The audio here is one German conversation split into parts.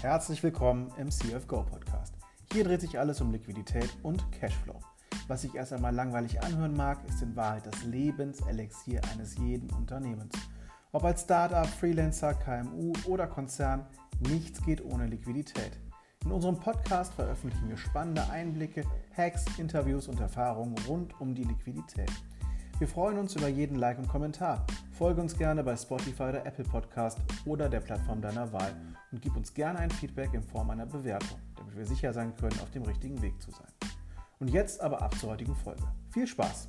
Herzlich willkommen im CFGO Podcast. Hier dreht sich alles um Liquidität und Cashflow. Was sich erst einmal langweilig anhören mag, ist in Wahrheit das Lebenselixier eines jeden Unternehmens. Ob als Startup, Freelancer, KMU oder Konzern, nichts geht ohne Liquidität. In unserem Podcast veröffentlichen wir spannende Einblicke, Hacks, Interviews und Erfahrungen rund um die Liquidität. Wir freuen uns über jeden Like und Kommentar. Folge uns gerne bei Spotify oder Apple Podcast oder der Plattform deiner Wahl und gib uns gerne ein Feedback in Form einer Bewertung, damit wir sicher sein können, auf dem richtigen Weg zu sein. Und jetzt aber ab zur heutigen Folge. Viel Spaß!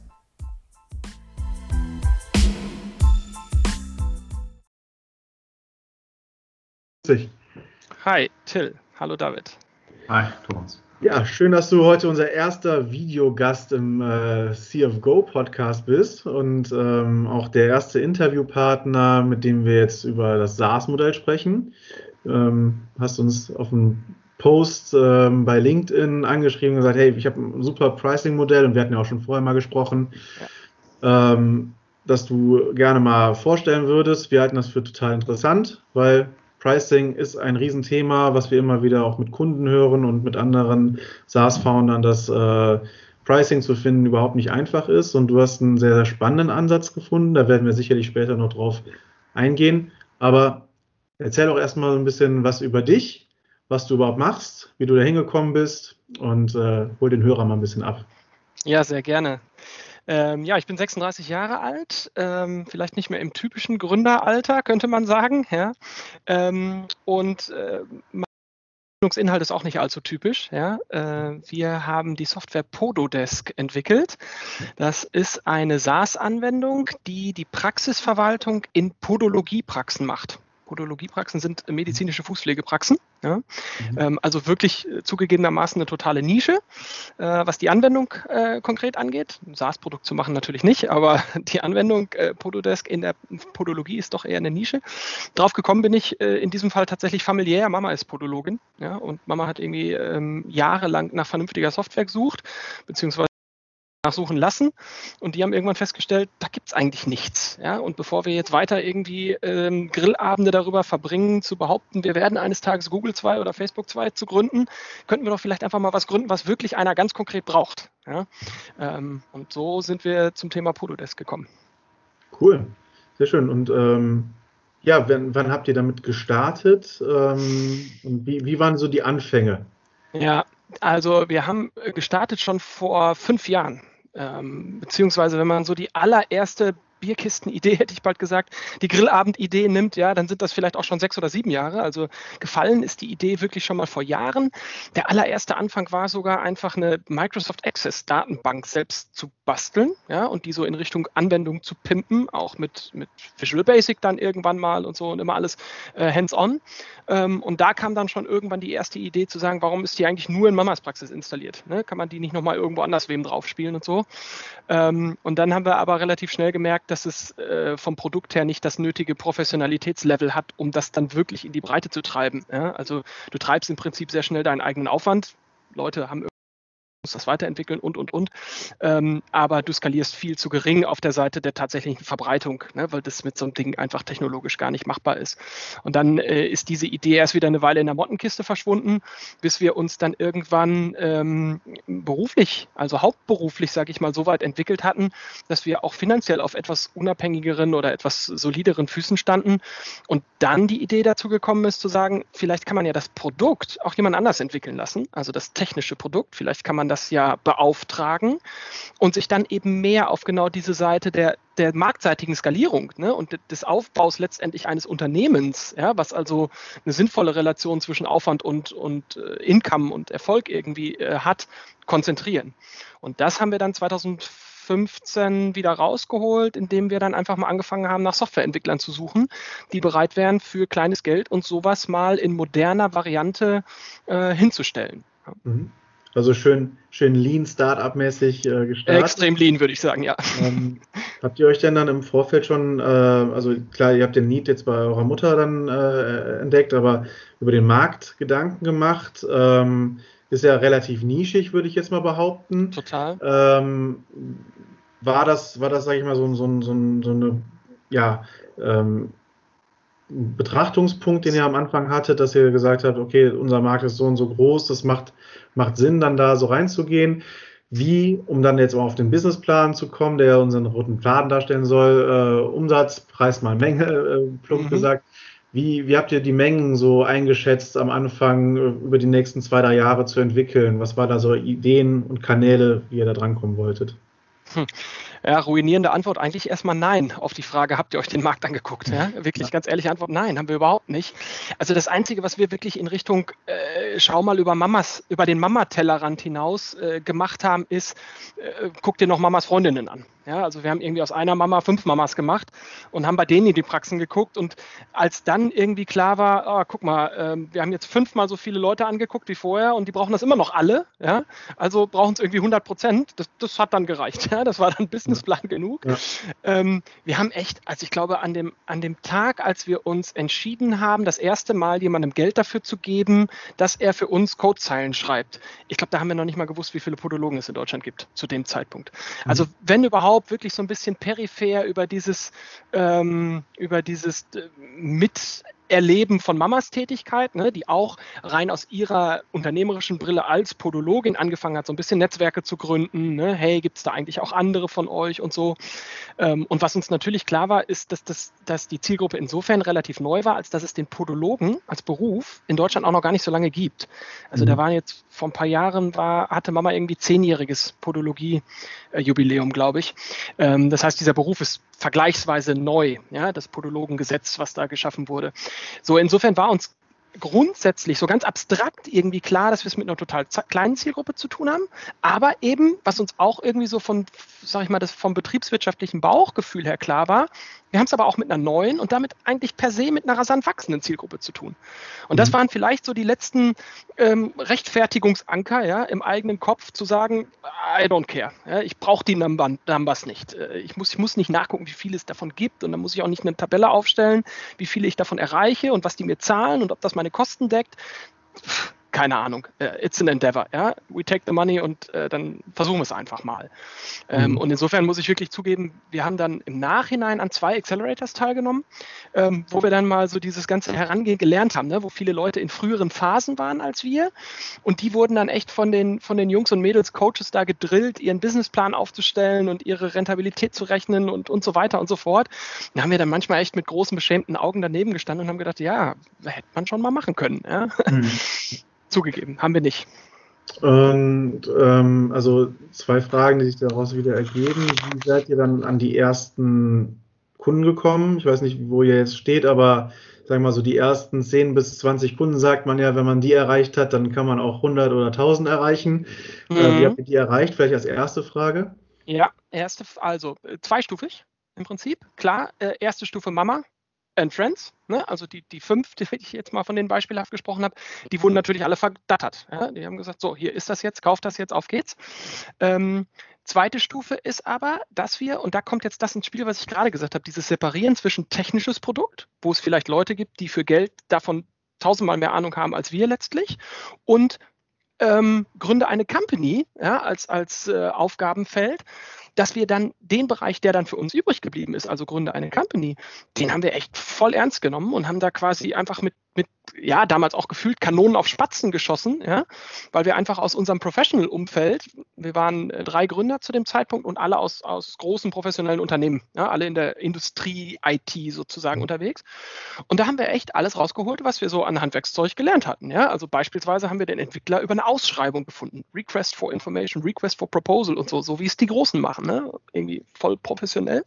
Hi, Till. Hallo, David. Hi, Thomas. Ja, schön, dass du heute unser erster Videogast im äh, CFGO Podcast bist und ähm, auch der erste Interviewpartner, mit dem wir jetzt über das SaaS-Modell sprechen. Ähm, hast uns auf dem Post ähm, bei LinkedIn angeschrieben und gesagt, hey, ich habe ein super Pricing-Modell und wir hatten ja auch schon vorher mal gesprochen, ja. ähm, dass du gerne mal vorstellen würdest. Wir halten das für total interessant, weil Pricing ist ein Riesenthema, was wir immer wieder auch mit Kunden hören und mit anderen SaaS-Foundern, dass äh, Pricing zu finden überhaupt nicht einfach ist. Und du hast einen sehr, sehr spannenden Ansatz gefunden. Da werden wir sicherlich später noch drauf eingehen. Aber erzähl doch erstmal ein bisschen was über dich, was du überhaupt machst, wie du da hingekommen bist und äh, hol den Hörer mal ein bisschen ab. Ja, sehr gerne. Ähm, ja, ich bin 36 Jahre alt, ähm, vielleicht nicht mehr im typischen Gründeralter, könnte man sagen. Ja? Ähm, und äh, mein Inhalt ist auch nicht allzu typisch. Ja? Äh, wir haben die Software Pododesk entwickelt. Das ist eine SaaS-Anwendung, die die Praxisverwaltung in Podologiepraxen macht. Podologiepraxen sind medizinische Fußpflegepraxen. Ja? Mhm. Ähm, also wirklich äh, zugegebenermaßen eine totale Nische, äh, was die Anwendung äh, konkret angeht. Ein SaaS-Produkt zu machen natürlich nicht, aber die Anwendung äh, Pododesk in der Podologie ist doch eher eine Nische. Drauf gekommen bin ich äh, in diesem Fall tatsächlich familiär. Mama ist Podologin ja? und Mama hat irgendwie ähm, jahrelang nach vernünftiger Software gesucht, beziehungsweise nachsuchen lassen und die haben irgendwann festgestellt, da gibt es eigentlich nichts. Ja? Und bevor wir jetzt weiter irgendwie ähm, Grillabende darüber verbringen, zu behaupten, wir werden eines Tages Google 2 oder Facebook 2 zu gründen, könnten wir doch vielleicht einfach mal was gründen, was wirklich einer ganz konkret braucht. Ja? Ähm, und so sind wir zum Thema Pododesk gekommen. Cool, sehr schön. Und ähm, ja, wenn, wann habt ihr damit gestartet ähm, und wie, wie waren so die Anfänge? Ja, also wir haben gestartet schon vor fünf Jahren. Ähm, beziehungsweise wenn man so die allererste Bierkisten-Idee, hätte ich bald gesagt, die Grillabend-Idee nimmt, ja, dann sind das vielleicht auch schon sechs oder sieben Jahre. Also gefallen ist die Idee wirklich schon mal vor Jahren. Der allererste Anfang war sogar einfach eine Microsoft Access-Datenbank selbst zu basteln, ja, und die so in Richtung Anwendung zu pimpen, auch mit, mit Visual Basic dann irgendwann mal und so und immer alles äh, hands-on. Ähm, und da kam dann schon irgendwann die erste Idee zu sagen, warum ist die eigentlich nur in Mamas Praxis installiert? Ne? Kann man die nicht nochmal irgendwo anders wem draufspielen und so? Ähm, und dann haben wir aber relativ schnell gemerkt, dass es äh, vom Produkt her nicht das nötige Professionalitätslevel hat, um das dann wirklich in die Breite zu treiben. Ja? Also du treibst im Prinzip sehr schnell deinen eigenen Aufwand. Leute haben musst das weiterentwickeln und, und, und. Ähm, aber du skalierst viel zu gering auf der Seite der tatsächlichen Verbreitung, ne, weil das mit so einem Ding einfach technologisch gar nicht machbar ist. Und dann äh, ist diese Idee erst wieder eine Weile in der Mottenkiste verschwunden, bis wir uns dann irgendwann ähm, beruflich, also hauptberuflich, sage ich mal, so weit entwickelt hatten, dass wir auch finanziell auf etwas unabhängigeren oder etwas solideren Füßen standen. Und dann die Idee dazu gekommen ist, zu sagen, vielleicht kann man ja das Produkt auch jemand anders entwickeln lassen, also das technische Produkt. Vielleicht kann man das ja beauftragen und sich dann eben mehr auf genau diese Seite der, der marktseitigen Skalierung ne, und des Aufbaus letztendlich eines Unternehmens, ja, was also eine sinnvolle Relation zwischen Aufwand und, und äh, Income und Erfolg irgendwie äh, hat, konzentrieren. Und das haben wir dann 2015 wieder rausgeholt, indem wir dann einfach mal angefangen haben, nach Softwareentwicklern zu suchen, die bereit wären, für kleines Geld und sowas mal in moderner Variante äh, hinzustellen. Mhm. Also schön, schön lean Startup-mäßig äh, gestartet. Extrem lean, würde ich sagen, ja. Ähm, habt ihr euch denn dann im Vorfeld schon, äh, also klar, ihr habt den Need jetzt bei eurer Mutter dann äh, entdeckt, aber über den Markt Gedanken gemacht? Ähm, ist ja relativ nischig, würde ich jetzt mal behaupten. Total. Ähm, war das, war das, sage ich mal, so, so, so, so eine, ja, ähm, Betrachtungspunkt, den ihr am Anfang hattet, dass ihr gesagt habt, okay, unser Markt ist so und so groß, das macht, macht Sinn, dann da so reinzugehen. Wie, um dann jetzt mal auf den Businessplan zu kommen, der unseren roten Plan darstellen soll, äh, Umsatz, Preis mal Menge, äh, plump mhm. gesagt. Wie, wie habt ihr die Mengen so eingeschätzt am Anfang äh, über die nächsten zwei, drei Jahre zu entwickeln? Was war da so Ideen und Kanäle, wie ihr da drankommen wolltet? Hm. Ja, ruinierende Antwort eigentlich erstmal nein auf die Frage, habt ihr euch den Markt angeguckt? Ja? Wirklich ja. ganz ehrliche Antwort, nein, haben wir überhaupt nicht. Also das Einzige, was wir wirklich in Richtung, äh, schau mal über Mamas, über den Mama-Tellerrand hinaus äh, gemacht haben, ist, äh, guck dir noch Mamas Freundinnen an. Ja, also wir haben irgendwie aus einer Mama fünf Mamas gemacht und haben bei denen in die Praxen geguckt. Und als dann irgendwie klar war, oh, guck mal, äh, wir haben jetzt fünfmal so viele Leute angeguckt wie vorher und die brauchen das immer noch alle. Ja? Also brauchen es irgendwie 100 Prozent. Das, das, hat dann gereicht. Ja? Das war dann Businessplan genug. Ja. Ähm, wir haben echt, also ich glaube, an dem, an dem Tag, als wir uns entschieden haben, das erste Mal jemandem Geld dafür zu geben, dass er für uns Codezeilen schreibt. Ich glaube, da haben wir noch nicht mal gewusst, wie viele Podologen es in Deutschland gibt zu dem Zeitpunkt. Also mhm. wenn überhaupt überhaupt wirklich so ein bisschen peripher über dieses, ähm, über dieses äh, mit Erleben von Mamas Tätigkeit, ne, die auch rein aus ihrer unternehmerischen Brille als Podologin angefangen hat, so ein bisschen Netzwerke zu gründen. Ne, hey, gibt es da eigentlich auch andere von euch und so. Ähm, und was uns natürlich klar war, ist, dass, das, dass die Zielgruppe insofern relativ neu war, als dass es den Podologen als Beruf in Deutschland auch noch gar nicht so lange gibt. Also mhm. da waren jetzt vor ein paar Jahren, war, hatte Mama irgendwie zehnjähriges Podologie-Jubiläum, glaube ich. Ähm, das heißt, dieser Beruf ist vergleichsweise neu, ja, das Podologengesetz, was da geschaffen wurde. So, insofern war uns grundsätzlich so ganz abstrakt irgendwie klar, dass wir es mit einer total kleinen Zielgruppe zu tun haben, aber eben, was uns auch irgendwie so von, sag ich mal, das vom betriebswirtschaftlichen Bauchgefühl her klar war, wir haben es aber auch mit einer neuen und damit eigentlich per se mit einer rasant wachsenden Zielgruppe zu tun. Und das mhm. waren vielleicht so die letzten ähm, Rechtfertigungsanker ja, im eigenen Kopf zu sagen, I don't care. Ja, ich brauche die Numbers nicht. Äh, ich muss, ich muss nicht nachgucken, wie viel es davon gibt und dann muss ich auch nicht eine Tabelle aufstellen, wie viele ich davon erreiche und was die mir zahlen und ob das meine Kosten deckt keine Ahnung, äh, it's an endeavor, ja, we take the money und äh, dann versuchen wir es einfach mal. Ähm, mhm. Und insofern muss ich wirklich zugeben, wir haben dann im Nachhinein an zwei Accelerators teilgenommen, ähm, wo wir dann mal so dieses ganze Herangehen gelernt haben, ne, wo viele Leute in früheren Phasen waren als wir und die wurden dann echt von den, von den Jungs und Mädels, Coaches da gedrillt, ihren Businessplan aufzustellen und ihre Rentabilität zu rechnen und, und so weiter und so fort. Da haben wir dann manchmal echt mit großen beschämten Augen daneben gestanden und haben gedacht, ja, hätte man schon mal machen können. Ja? Mhm. Zugegeben, haben wir nicht. Und ähm, also zwei Fragen, die sich daraus wieder ergeben. Wie seid ihr dann an die ersten Kunden gekommen? Ich weiß nicht, wo ihr jetzt steht, aber sagen wir mal so, die ersten 10 bis 20 Kunden sagt man ja, wenn man die erreicht hat, dann kann man auch 100 oder 1000 erreichen. Mhm. Äh, wie habt ihr die erreicht? Vielleicht als erste Frage. Ja, erste, also äh, zweistufig im Prinzip. Klar, äh, erste Stufe Mama, and Friends, ne? also die, die fünf, die ich jetzt mal von den beispielhaft gesprochen habe, die wurden natürlich alle verdattert. Ja? Die haben gesagt, so, hier ist das jetzt, kauft das jetzt, auf geht's. Ähm, zweite Stufe ist aber, dass wir, und da kommt jetzt das ins Spiel, was ich gerade gesagt habe, dieses Separieren zwischen technisches Produkt, wo es vielleicht Leute gibt, die für Geld davon tausendmal mehr Ahnung haben als wir letztlich, und ähm, gründe eine Company ja, als, als äh, Aufgabenfeld dass wir dann den Bereich, der dann für uns übrig geblieben ist, also Gründe eine Company, den haben wir echt voll ernst genommen und haben da quasi einfach mit mit, ja, damals auch gefühlt Kanonen auf Spatzen geschossen, ja, weil wir einfach aus unserem Professional-Umfeld, wir waren äh, drei Gründer zu dem Zeitpunkt und alle aus, aus großen professionellen Unternehmen, ja, alle in der Industrie-IT sozusagen unterwegs. Und da haben wir echt alles rausgeholt, was wir so an Handwerkszeug gelernt hatten, ja. Also beispielsweise haben wir den Entwickler über eine Ausschreibung gefunden, Request for Information, Request for Proposal und so, so wie es die Großen machen, ne, irgendwie voll professionell.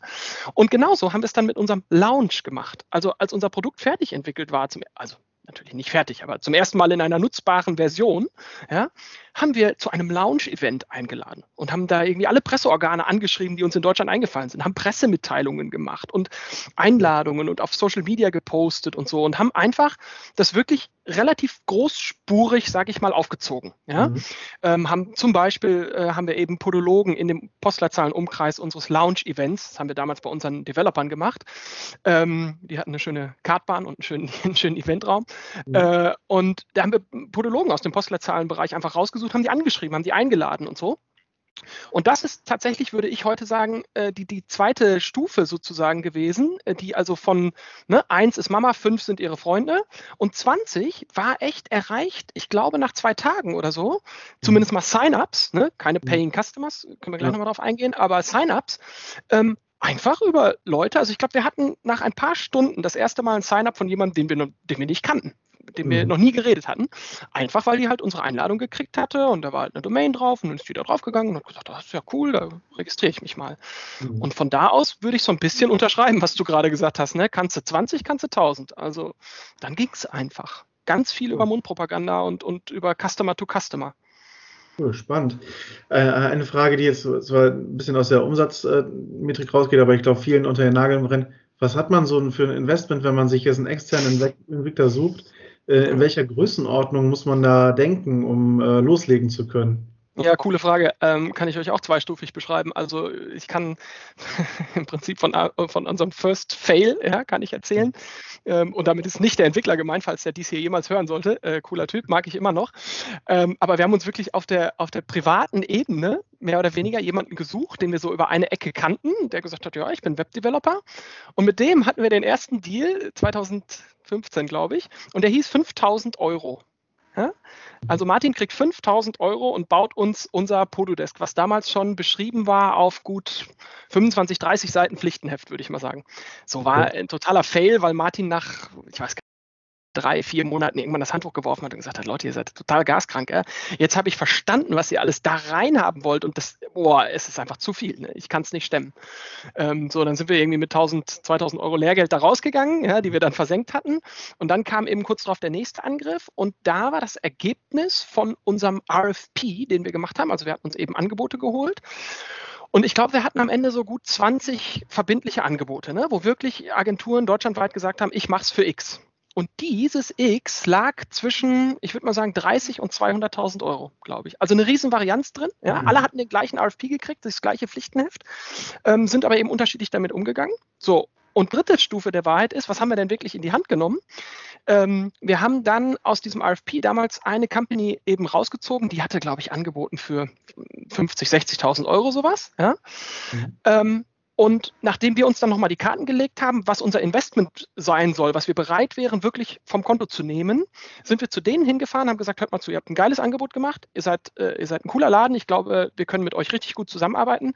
Und genauso haben wir es dann mit unserem Launch gemacht. Also als unser Produkt fertig entwickelt war, zum, also natürlich nicht fertig, aber zum ersten Mal in einer nutzbaren Version, ja, haben wir zu einem Lounge-Event eingeladen und haben da irgendwie alle Presseorgane angeschrieben, die uns in Deutschland eingefallen sind, haben Pressemitteilungen gemacht und Einladungen und auf Social Media gepostet und so und haben einfach das wirklich relativ großspurig, sage ich mal, aufgezogen. Ja? Mhm. Ähm, haben zum Beispiel äh, haben wir eben Podologen in dem Postleitzahlenumkreis unseres Lounge-Events, das haben wir damals bei unseren Developern gemacht. Ähm, die hatten eine schöne Kartbahn und einen schönen, einen schönen Eventraum. Mhm. Äh, und da haben wir Podologen aus dem Postleitzahlenbereich einfach rausgesucht, haben die angeschrieben, haben die eingeladen und so. Und das ist tatsächlich, würde ich heute sagen, äh, die, die zweite Stufe sozusagen gewesen, äh, die also von ne, 1 ist Mama, 5 sind ihre Freunde und 20 war echt erreicht, ich glaube nach zwei Tagen oder so, zumindest mal Sign-ups, ne, keine mhm. Paying Customers, können wir gleich ja. nochmal drauf eingehen, aber Sign-ups, ähm, einfach über Leute. Also ich glaube, wir hatten nach ein paar Stunden das erste Mal ein Sign-up von jemandem, den wir, den wir nicht kannten mit dem wir mhm. noch nie geredet hatten. Einfach weil die halt unsere Einladung gekriegt hatte und da war halt eine Domain drauf und dann ist die da draufgegangen und hat gesagt, das ist ja cool, da registriere ich mich mal. Mhm. Und von da aus würde ich so ein bisschen unterschreiben, was du gerade gesagt hast. Ne? Kannst du 20, kannst du 1000. Also dann ging es einfach. Ganz viel über Mundpropaganda und, und über Customer to Customer. Cool, spannend. Äh, eine Frage, die jetzt zwar ein bisschen aus der Umsatzmetrik rausgeht, aber ich glaube, vielen unter den Nageln brennt. Was hat man so für ein Investment, wenn man sich jetzt einen externen Entwickler sucht? Äh, in welcher Größenordnung muss man da denken, um äh, loslegen zu können? Ja, coole Frage. Ähm, kann ich euch auch zweistufig beschreiben. Also ich kann im Prinzip von, äh, von unserem First Fail, ja, kann ich erzählen. Ähm, und damit ist nicht der Entwickler gemeint, falls der dies hier jemals hören sollte. Äh, cooler Typ, mag ich immer noch. Ähm, aber wir haben uns wirklich auf der, auf der privaten Ebene mehr oder weniger jemanden gesucht, den wir so über eine Ecke kannten, der gesagt hat, ja, ich bin Webdeveloper. Und mit dem hatten wir den ersten Deal 2015, glaube ich. Und der hieß 5000 Euro. Also Martin kriegt 5000 Euro und baut uns unser Pododesk, was damals schon beschrieben war auf gut 25, 30 Seiten Pflichtenheft, würde ich mal sagen. So war ein totaler Fail, weil Martin nach, ich weiß gar nicht, drei, vier Monaten irgendwann das Handtuch geworfen hat und gesagt hat, Leute, ihr seid total gaskrank. Ja? Jetzt habe ich verstanden, was ihr alles da rein haben wollt und das, boah, es ist einfach zu viel. Ne? Ich kann es nicht stemmen. Ähm, so, dann sind wir irgendwie mit 1000, 2000 Euro Lehrgeld da rausgegangen, ja, die wir dann versenkt hatten. Und dann kam eben kurz darauf der nächste Angriff und da war das Ergebnis von unserem RFP, den wir gemacht haben. Also wir hatten uns eben Angebote geholt. Und ich glaube, wir hatten am Ende so gut 20 verbindliche Angebote, ne, wo wirklich Agenturen deutschlandweit gesagt haben, ich mache es für X. Und dieses X lag zwischen, ich würde mal sagen, 30 und 200.000 Euro, glaube ich. Also eine riesen Varianz drin. Ja? Mhm. Alle hatten den gleichen RFP gekriegt, das gleiche Pflichtenheft, ähm, sind aber eben unterschiedlich damit umgegangen. So, und dritte Stufe der Wahrheit ist, was haben wir denn wirklich in die Hand genommen? Ähm, wir haben dann aus diesem RFP damals eine Company eben rausgezogen, die hatte, glaube ich, angeboten für 50, 60.000 Euro sowas. Ja? Mhm. Ähm, und nachdem wir uns dann nochmal die Karten gelegt haben, was unser Investment sein soll, was wir bereit wären, wirklich vom Konto zu nehmen, sind wir zu denen hingefahren, haben gesagt, hört mal zu, ihr habt ein geiles Angebot gemacht, ihr seid, äh, ihr seid ein cooler Laden, ich glaube, wir können mit euch richtig gut zusammenarbeiten,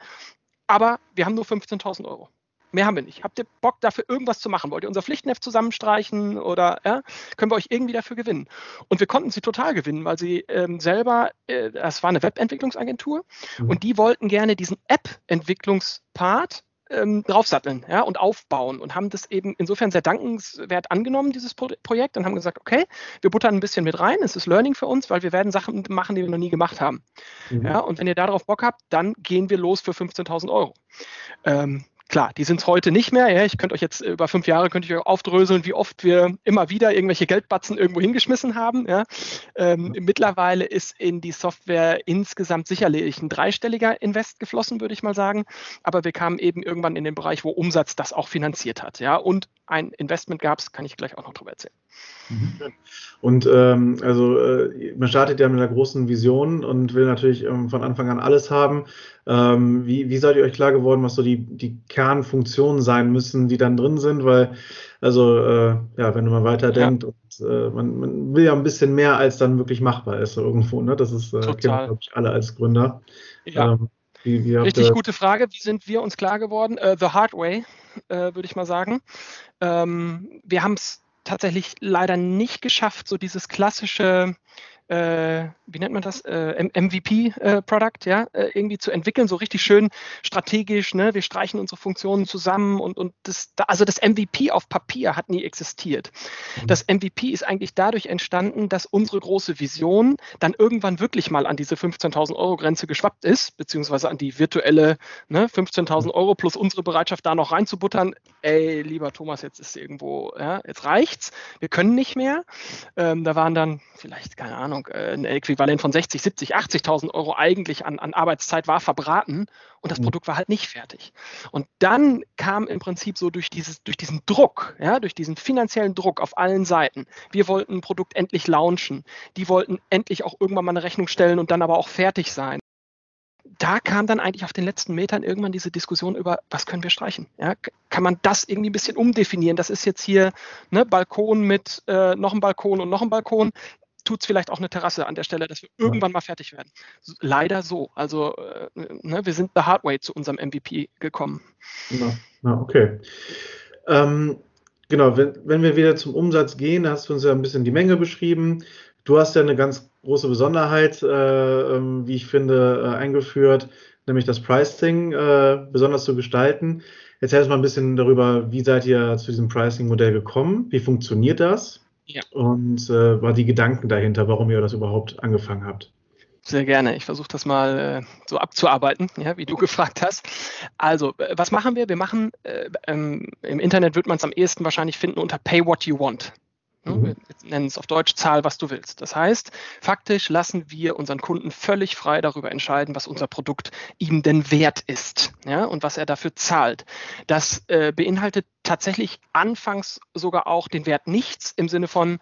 aber wir haben nur 15.000 Euro. Mehr haben wir nicht. Habt ihr Bock dafür irgendwas zu machen? Wollt ihr unser Pflichtenheft zusammenstreichen oder ja, können wir euch irgendwie dafür gewinnen? Und wir konnten sie total gewinnen, weil sie ähm, selber, äh, das war eine Webentwicklungsagentur mhm. und die wollten gerne diesen App-Entwicklungspart ähm, draufsatteln ja, und aufbauen und haben das eben insofern sehr dankenswert angenommen, dieses Pro Projekt, und haben gesagt, okay, wir buttern ein bisschen mit rein, es ist Learning für uns, weil wir werden Sachen machen, die wir noch nie gemacht haben. Mhm. Ja, und wenn ihr darauf Bock habt, dann gehen wir los für 15.000 Euro. Ähm, Klar, die sind es heute nicht mehr. Ja. Ich könnte euch jetzt über fünf Jahre könnte ich euch aufdröseln, wie oft wir immer wieder irgendwelche Geldbatzen irgendwo hingeschmissen haben. Ja. Ähm, ja. Mittlerweile ist in die Software insgesamt sicherlich ein dreistelliger Invest geflossen, würde ich mal sagen. Aber wir kamen eben irgendwann in den Bereich, wo Umsatz das auch finanziert hat. Ja. Und ein Investment gab es, kann ich gleich auch noch drüber erzählen. Mhm. Und ähm, also äh, man startet ja mit einer großen Vision und will natürlich ähm, von Anfang an alles haben. Ähm, wie, wie seid ihr euch klar geworden, was so die, die Kernfunktionen sein müssen, die dann drin sind? Weil, also äh, ja, wenn du mal weiterdenkt ja. und äh, man, man, will ja ein bisschen mehr, als dann wirklich machbar ist so irgendwo. Ne? Das ist, äh, kennen glaube ich, alle als Gründer. Ja. Ähm, wie, wie Richtig gute Frage. Wie sind wir uns klar geworden? Uh, the hard way, uh, würde ich mal sagen. Ähm, wir haben es tatsächlich leider nicht geschafft, so dieses klassische äh, wie nennt man das, äh, MVP-Product, äh, ja, äh, irgendwie zu entwickeln, so richtig schön strategisch, ne? wir streichen unsere Funktionen zusammen und, und das, also das MVP auf Papier hat nie existiert. Mhm. Das MVP ist eigentlich dadurch entstanden, dass unsere große Vision dann irgendwann wirklich mal an diese 15.000 Euro Grenze geschwappt ist, beziehungsweise an die virtuelle ne, 15.000 Euro plus unsere Bereitschaft da noch reinzubuttern. Ey, lieber Thomas, jetzt ist irgendwo, ja, jetzt reicht's, wir können nicht mehr. Ähm, da waren dann vielleicht, keine Ahnung, Ahnung, äh, ein Äquivalent von 60, 70, 80.000 Euro eigentlich an, an Arbeitszeit war verbraten und das mhm. Produkt war halt nicht fertig. Und dann kam im Prinzip so durch, dieses, durch diesen Druck, ja, durch diesen finanziellen Druck auf allen Seiten. Wir wollten ein Produkt endlich launchen. Die wollten endlich auch irgendwann mal eine Rechnung stellen und dann aber auch fertig sein da kam dann eigentlich auf den letzten Metern irgendwann diese Diskussion über, was können wir streichen? Ja, kann man das irgendwie ein bisschen umdefinieren? Das ist jetzt hier ne, Balkon mit äh, noch einem Balkon und noch einem Balkon. Tut es vielleicht auch eine Terrasse an der Stelle, dass wir irgendwann mal fertig werden? Leider so. Also äh, ne, wir sind the hard way zu unserem MVP gekommen. Na, na okay. Ähm, genau, wenn, wenn wir wieder zum Umsatz gehen, hast du uns ja ein bisschen die Menge beschrieben. Du hast ja eine ganz große Besonderheit, äh, ähm, wie ich finde, äh, eingeführt, nämlich das Pricing äh, besonders zu gestalten. Erzähl uns mal ein bisschen darüber, wie seid ihr zu diesem Pricing-Modell gekommen? Wie funktioniert das? Ja. Und äh, war die Gedanken dahinter, warum ihr das überhaupt angefangen habt? Sehr gerne. Ich versuche das mal äh, so abzuarbeiten, ja, wie du gefragt hast. Also, äh, was machen wir? Wir machen, äh, ähm, im Internet wird man es am ehesten wahrscheinlich finden unter Pay What You Want. Ne? Mhm. Wir nennen es auf Deutsch Zahl, was du willst. Das heißt, faktisch lassen wir unseren Kunden völlig frei darüber entscheiden, was unser Produkt ihm denn wert ist ja, und was er dafür zahlt. Das äh, beinhaltet tatsächlich anfangs sogar auch den Wert nichts im Sinne von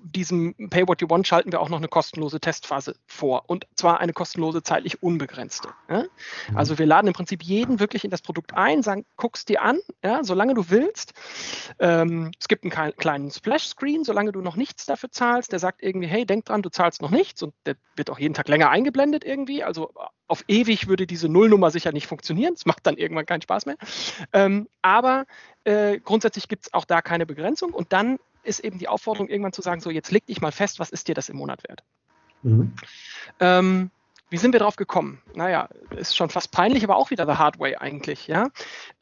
diesem Pay What You Want schalten wir auch noch eine kostenlose Testphase vor und zwar eine kostenlose zeitlich unbegrenzte. Ja? Mhm. Also wir laden im Prinzip jeden wirklich in das Produkt ein, sagen, guck's dir an, ja, solange du willst. Ähm, es gibt einen kleinen Splash Screen, solange du noch nichts dafür zahlst. Der sagt irgendwie, hey, denk dran, du zahlst noch nichts und der wird auch jeden Tag länger eingeblendet irgendwie. Also auf ewig würde diese Nullnummer sicher nicht funktionieren. Es macht dann irgendwann keinen Spaß mehr. Ähm, aber äh, grundsätzlich gibt es auch da keine Begrenzung. Und dann ist eben die Aufforderung, irgendwann zu sagen: So, jetzt leg dich mal fest, was ist dir das im Monat wert? Mhm. Ähm, wie sind wir drauf gekommen? Naja, ist schon fast peinlich, aber auch wieder the hard way eigentlich. Ja?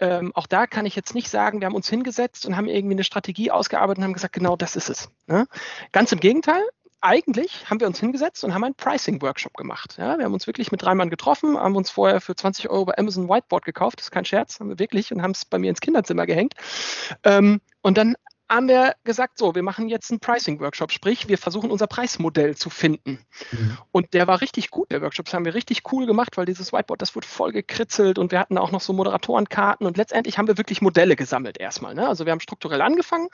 Ähm, auch da kann ich jetzt nicht sagen, wir haben uns hingesetzt und haben irgendwie eine Strategie ausgearbeitet und haben gesagt, genau das ist es. Ne? Ganz im Gegenteil, eigentlich haben wir uns hingesetzt und haben einen Pricing-Workshop gemacht. Ja, wir haben uns wirklich mit drei Mann getroffen, haben uns vorher für 20 Euro bei Amazon Whiteboard gekauft, das ist kein Scherz, haben wir wirklich und haben es bei mir ins Kinderzimmer gehängt. Ähm, und dann haben wir gesagt, so, wir machen jetzt einen Pricing-Workshop, sprich, wir versuchen unser Preismodell zu finden. Mhm. Und der war richtig gut, der Workshop. Das haben wir richtig cool gemacht, weil dieses Whiteboard, das wurde voll gekritzelt und wir hatten auch noch so Moderatorenkarten und letztendlich haben wir wirklich Modelle gesammelt erstmal. Ne? Also wir haben strukturell angefangen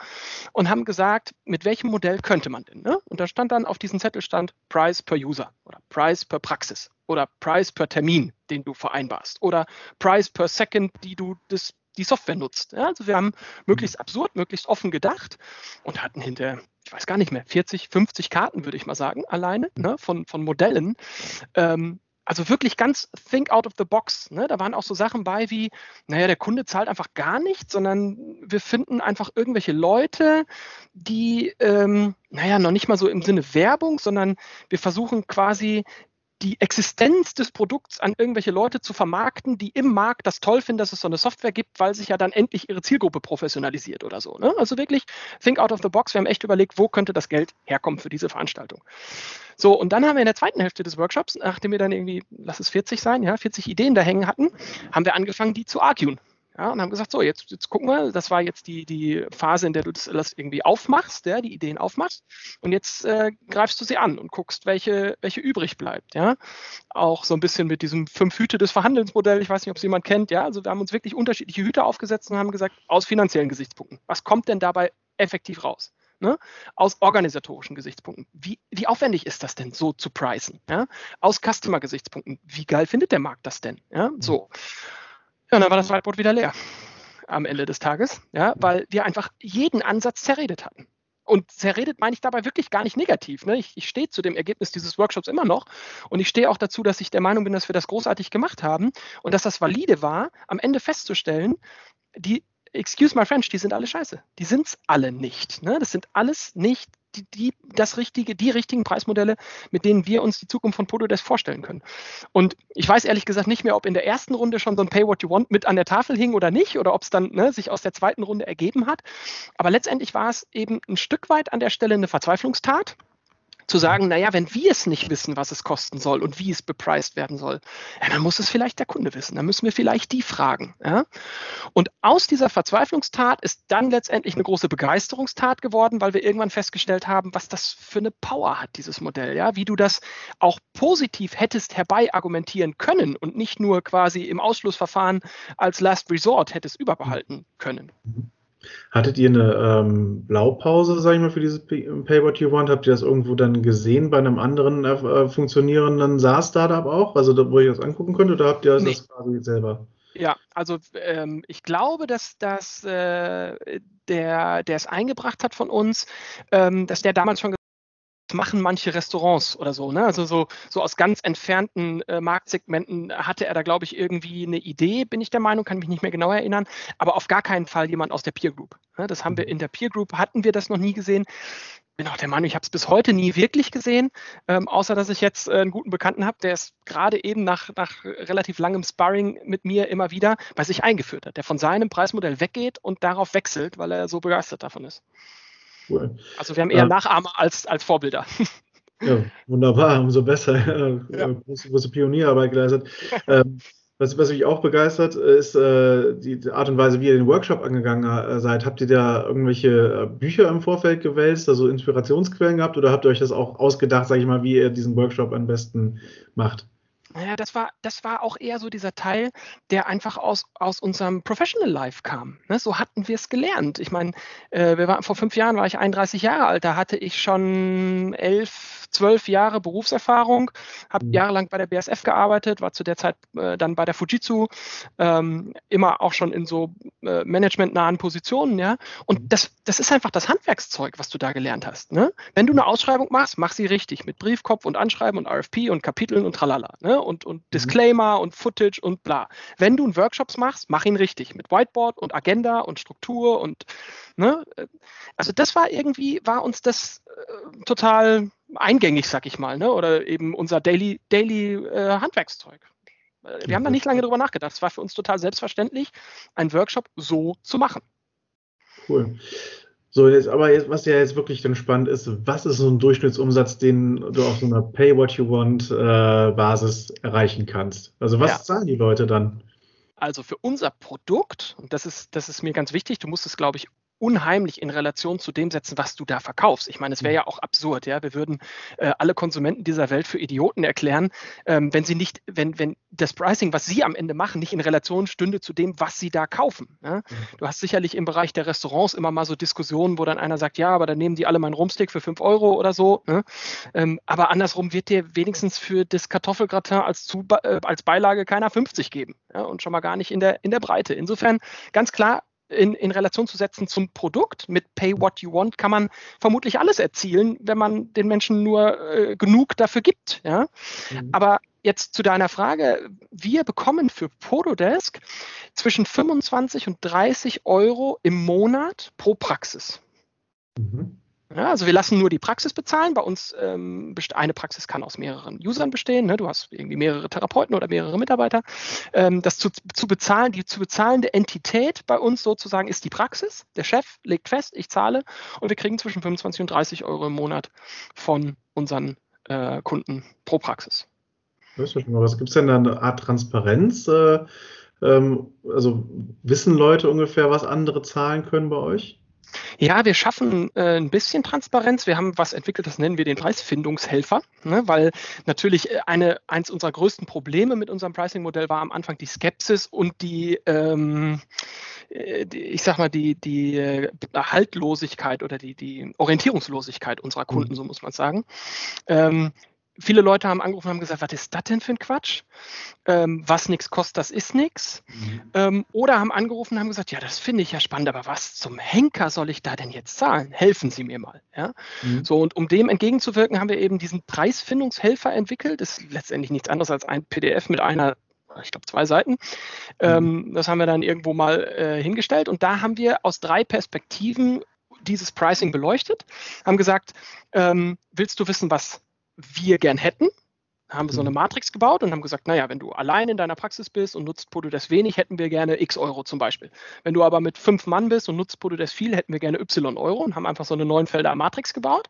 und haben gesagt, mit welchem Modell könnte man denn? Ne? Und da stand dann auf diesem Zettel stand Price per User oder Price per Praxis oder Price per Termin, den du vereinbarst oder Price per Second, die du das die Software nutzt. Ja, also wir haben möglichst absurd, möglichst offen gedacht und hatten hinter, ich weiß gar nicht mehr, 40, 50 Karten, würde ich mal sagen, alleine ne, von, von Modellen. Ähm, also wirklich ganz think out of the box. Ne? Da waren auch so Sachen bei wie, naja, der Kunde zahlt einfach gar nichts, sondern wir finden einfach irgendwelche Leute, die, ähm, naja, noch nicht mal so im Sinne Werbung, sondern wir versuchen quasi die Existenz des Produkts an irgendwelche Leute zu vermarkten, die im Markt das toll finden, dass es so eine Software gibt, weil sich ja dann endlich ihre Zielgruppe professionalisiert oder so. Ne? Also wirklich think out of the box. Wir haben echt überlegt, wo könnte das Geld herkommen für diese Veranstaltung. So, und dann haben wir in der zweiten Hälfte des Workshops, nachdem wir dann irgendwie, lass es 40 sein, ja, 40 Ideen da hängen hatten, haben wir angefangen, die zu arguen. Ja, und haben gesagt, so, jetzt, jetzt gucken wir, das war jetzt die, die Phase, in der du das alles irgendwie aufmachst, ja, die Ideen aufmachst. Und jetzt äh, greifst du sie an und guckst, welche, welche übrig bleibt. Ja. Auch so ein bisschen mit diesem fünf Hüte des Verhandelsmodell, ich weiß nicht, ob es jemand kennt, ja. Also wir haben uns wirklich unterschiedliche Hüte aufgesetzt und haben gesagt, aus finanziellen Gesichtspunkten, was kommt denn dabei effektiv raus? Ne? Aus organisatorischen Gesichtspunkten. Wie, wie aufwendig ist das denn, so zu pricen? Ja? Aus Customer-Gesichtspunkten. Wie geil findet der Markt das denn? Ja? So. Ja, und dann war das Whiteboard wieder leer am Ende des Tages, ja, weil wir einfach jeden Ansatz zerredet hatten. Und zerredet meine ich dabei wirklich gar nicht negativ. Ne? Ich, ich stehe zu dem Ergebnis dieses Workshops immer noch und ich stehe auch dazu, dass ich der Meinung bin, dass wir das großartig gemacht haben und dass das valide war, am Ende festzustellen, die, excuse my French, die sind alle scheiße. Die sind es alle nicht. Ne? Das sind alles nicht die, die, das richtige, die richtigen Preismodelle, mit denen wir uns die Zukunft von Pododesk vorstellen können. Und ich weiß ehrlich gesagt nicht mehr, ob in der ersten Runde schon so ein Pay What You Want mit an der Tafel hing oder nicht, oder ob es dann ne, sich aus der zweiten Runde ergeben hat. Aber letztendlich war es eben ein Stück weit an der Stelle eine Verzweiflungstat zu sagen, naja, wenn wir es nicht wissen, was es kosten soll und wie es bepreist werden soll, ja, dann muss es vielleicht der Kunde wissen. Dann müssen wir vielleicht die fragen. Ja? Und aus dieser Verzweiflungstat ist dann letztendlich eine große Begeisterungstat geworden, weil wir irgendwann festgestellt haben, was das für eine Power hat, dieses Modell. Ja? Wie du das auch positiv hättest herbei argumentieren können und nicht nur quasi im Ausschlussverfahren als Last Resort hättest überbehalten können. Mhm. Hattet ihr eine ähm, Blaupause, sag ich mal, für dieses Pay What You Want? Habt ihr das irgendwo dann gesehen bei einem anderen äh, funktionierenden SaaS-Startup auch? Also, wo ihr das angucken könnt, oder habt ihr das, nee. das quasi selber? Ja, also ähm, ich glaube, dass, dass äh, der, der es eingebracht hat von uns, ähm, dass der damals schon machen manche Restaurants oder so. Ne? Also so, so aus ganz entfernten äh, Marktsegmenten hatte er da, glaube ich, irgendwie eine Idee, bin ich der Meinung, kann mich nicht mehr genau erinnern, aber auf gar keinen Fall jemand aus der Peer Group. Ne? Das haben wir mhm. in der Peer Group, hatten wir das noch nie gesehen. Bin auch der Meinung, ich habe es bis heute nie wirklich gesehen, ähm, außer dass ich jetzt äh, einen guten Bekannten habe, der es gerade eben nach, nach relativ langem Sparring mit mir immer wieder bei sich eingeführt hat, der von seinem Preismodell weggeht und darauf wechselt, weil er so begeistert davon ist. Cool. Also wir haben eher ja. Nachahmer als, als Vorbilder. Ja, wunderbar, umso besser. Ja. Große, große Pionierarbeit geleistet. ähm, was, was, mich auch begeistert, ist äh, die Art und Weise, wie ihr den Workshop angegangen äh, seid. Habt ihr da irgendwelche äh, Bücher im Vorfeld gewälzt, also Inspirationsquellen gehabt, oder habt ihr euch das auch ausgedacht, sage ich mal, wie ihr diesen Workshop am besten macht? Naja, das war, das war auch eher so dieser Teil, der einfach aus, aus unserem Professional Life kam. Ne? So hatten wir es gelernt. Ich meine, äh, wir waren, vor fünf Jahren war ich 31 Jahre alt, da hatte ich schon elf, zwölf Jahre Berufserfahrung, habe mhm. jahrelang bei der BSF gearbeitet, war zu der Zeit äh, dann bei der Fujitsu, ähm, immer auch schon in so äh, managementnahen Positionen, ja. Und mhm. das, das ist einfach das Handwerkszeug, was du da gelernt hast. Ne? Wenn du eine Ausschreibung machst, mach sie richtig mit Briefkopf und Anschreiben und RFP und Kapiteln und tralala. Ne? Und, und mhm. Disclaimer und Footage und bla. Wenn du einen Workshops machst, mach ihn richtig mit Whiteboard und Agenda und Struktur und ne? Also das war irgendwie, war uns das äh, total eingängig, sag ich mal, ne? oder eben unser Daily, Daily äh, Handwerkszeug. Äh, wir haben da nicht lange drüber nachgedacht. Es war für uns total selbstverständlich, einen Workshop so zu machen. Cool. So, jetzt, aber jetzt, was ja jetzt wirklich dann spannend ist, was ist so ein Durchschnittsumsatz, den du auf so einer Pay What You Want äh, Basis erreichen kannst? Also was ja. zahlen die Leute dann? Also für unser Produkt, und das ist, das ist mir ganz wichtig, du musst es, glaube ich, unheimlich in Relation zu dem setzen, was du da verkaufst. Ich meine, es wäre mhm. ja auch absurd, ja. Wir würden äh, alle Konsumenten dieser Welt für Idioten erklären, ähm, wenn sie nicht, wenn, wenn das Pricing, was sie am Ende machen, nicht in Relation stünde zu dem, was sie da kaufen. Ja? Mhm. Du hast sicherlich im Bereich der Restaurants immer mal so Diskussionen, wo dann einer sagt, ja, aber dann nehmen die alle meinen Rumstick für 5 Euro oder so. Ne? Ähm, aber andersrum wird dir wenigstens für das Kartoffelgratin als, Zuba äh, als Beilage keiner 50 geben. Ja? Und schon mal gar nicht in der, in der Breite. Insofern ganz klar, in, in Relation zu setzen zum Produkt. Mit Pay What You Want kann man vermutlich alles erzielen, wenn man den Menschen nur äh, genug dafür gibt. Ja? Mhm. Aber jetzt zu deiner Frage, wir bekommen für Pododesk zwischen 25 und 30 Euro im Monat pro Praxis. Mhm. Ja, also wir lassen nur die Praxis bezahlen. Bei uns ähm, eine Praxis kann aus mehreren Usern bestehen. Ne? Du hast irgendwie mehrere Therapeuten oder mehrere Mitarbeiter. Ähm, das zu, zu bezahlen, die zu bezahlende Entität bei uns sozusagen ist die Praxis. Der Chef legt fest, ich zahle und wir kriegen zwischen 25 und 30 Euro im Monat von unseren äh, Kunden pro Praxis. Was gibt es denn da eine Art Transparenz? Äh, ähm, also wissen Leute ungefähr, was andere zahlen können bei euch? Ja, wir schaffen äh, ein bisschen Transparenz. Wir haben was entwickelt, das nennen wir den Preisfindungshelfer, ne? weil natürlich äh, eine, eins unserer größten Probleme mit unserem Pricing-Modell war am Anfang die Skepsis und die, ähm, äh, die ich sag mal, die, die äh, Haltlosigkeit oder die, die Orientierungslosigkeit unserer Kunden, mhm. so muss man sagen. Ähm, viele Leute haben angerufen und haben gesagt, was ist das denn für ein Quatsch? Ähm, was nichts kostet, das ist nichts. Mhm. Ähm, oder haben angerufen und haben gesagt, ja, das finde ich ja spannend, aber was zum Henker soll ich da denn jetzt zahlen? Helfen Sie mir mal. Ja? Mhm. So, und um dem entgegenzuwirken, haben wir eben diesen Preisfindungshelfer entwickelt. Das ist letztendlich nichts anderes als ein PDF mit einer ich glaube, zwei Seiten. Mhm. Ähm, das haben wir dann irgendwo mal äh, hingestellt. Und da haben wir aus drei Perspektiven dieses Pricing beleuchtet, haben gesagt, ähm, willst du wissen, was wir gern hätten. Da haben wir so eine mhm. Matrix gebaut und haben gesagt, naja, wenn du allein in deiner Praxis bist und nutzt Pododesk wenig, hätten wir gerne x Euro zum Beispiel. Wenn du aber mit fünf Mann bist und nutzt Pododesk viel, hätten wir gerne y Euro und haben einfach so eine neunfelder Matrix gebaut,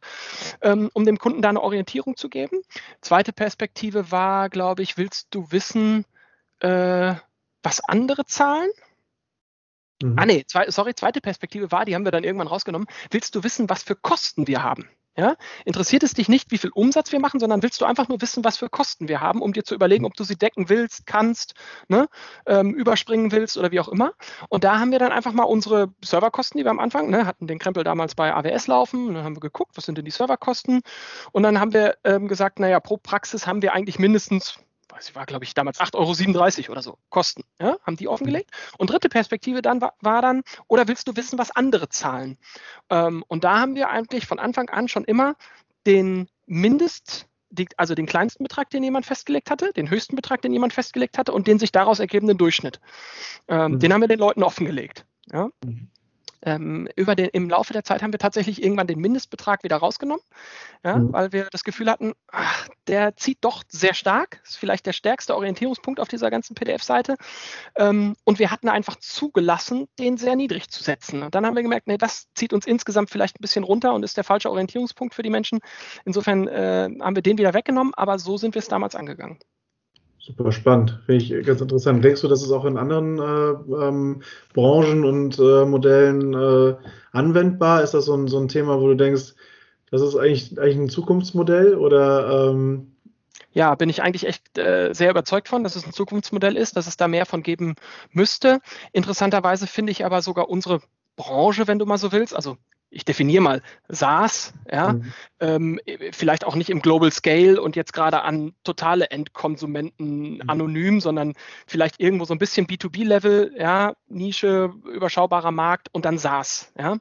ähm, um dem Kunden da eine Orientierung zu geben. Zweite Perspektive war, glaube ich, willst du wissen, äh, was andere zahlen? Mhm. Ah nee, zwei, sorry, zweite Perspektive war, die haben wir dann irgendwann rausgenommen. Willst du wissen, was für Kosten wir haben? Ja? Interessiert es dich nicht, wie viel Umsatz wir machen, sondern willst du einfach nur wissen, was für Kosten wir haben, um dir zu überlegen, ob du sie decken willst, kannst, ne? ähm, überspringen willst oder wie auch immer. Und da haben wir dann einfach mal unsere Serverkosten, die wir am Anfang ne, hatten, den Krempel damals bei AWS laufen. Und dann haben wir geguckt, was sind denn die Serverkosten? Und dann haben wir ähm, gesagt, naja, pro Praxis haben wir eigentlich mindestens weiß ich, war, glaube ich, damals 8,37 Euro oder so, Kosten, ja, haben die offengelegt. Und dritte Perspektive dann war, war dann, oder willst du wissen, was andere zahlen? Ähm, und da haben wir eigentlich von Anfang an schon immer den Mindest, also den kleinsten Betrag, den jemand festgelegt hatte, den höchsten Betrag, den jemand festgelegt hatte und den sich daraus ergebenden Durchschnitt. Ähm, mhm. Den haben wir den Leuten offengelegt. Ja? Mhm ähm, über den, im Laufe der Zeit haben wir tatsächlich irgendwann den Mindestbetrag wieder rausgenommen, ja, mhm. weil wir das Gefühl hatten, ach, der zieht doch sehr stark, ist vielleicht der stärkste Orientierungspunkt auf dieser ganzen PDF-Seite. Ähm, und wir hatten einfach zugelassen, den sehr niedrig zu setzen. Und dann haben wir gemerkt, nee, das zieht uns insgesamt vielleicht ein bisschen runter und ist der falsche Orientierungspunkt für die Menschen. Insofern äh, haben wir den wieder weggenommen, aber so sind wir es damals angegangen. Super spannend, finde ich ganz interessant. Denkst du, dass es auch in anderen äh, ähm, Branchen und äh, Modellen äh, anwendbar? Ist das so ein, so ein Thema, wo du denkst, das ist eigentlich, eigentlich ein Zukunftsmodell oder? Ähm ja, bin ich eigentlich echt äh, sehr überzeugt von, dass es ein Zukunftsmodell ist, dass es da mehr von geben müsste. Interessanterweise finde ich aber sogar unsere Branche, wenn du mal so willst, also ich definiere mal SaaS, ja, mhm. ähm, vielleicht auch nicht im Global Scale und jetzt gerade an totale Endkonsumenten mhm. anonym, sondern vielleicht irgendwo so ein bisschen B2B-Level, ja, Nische, überschaubarer Markt und dann SaaS, ja.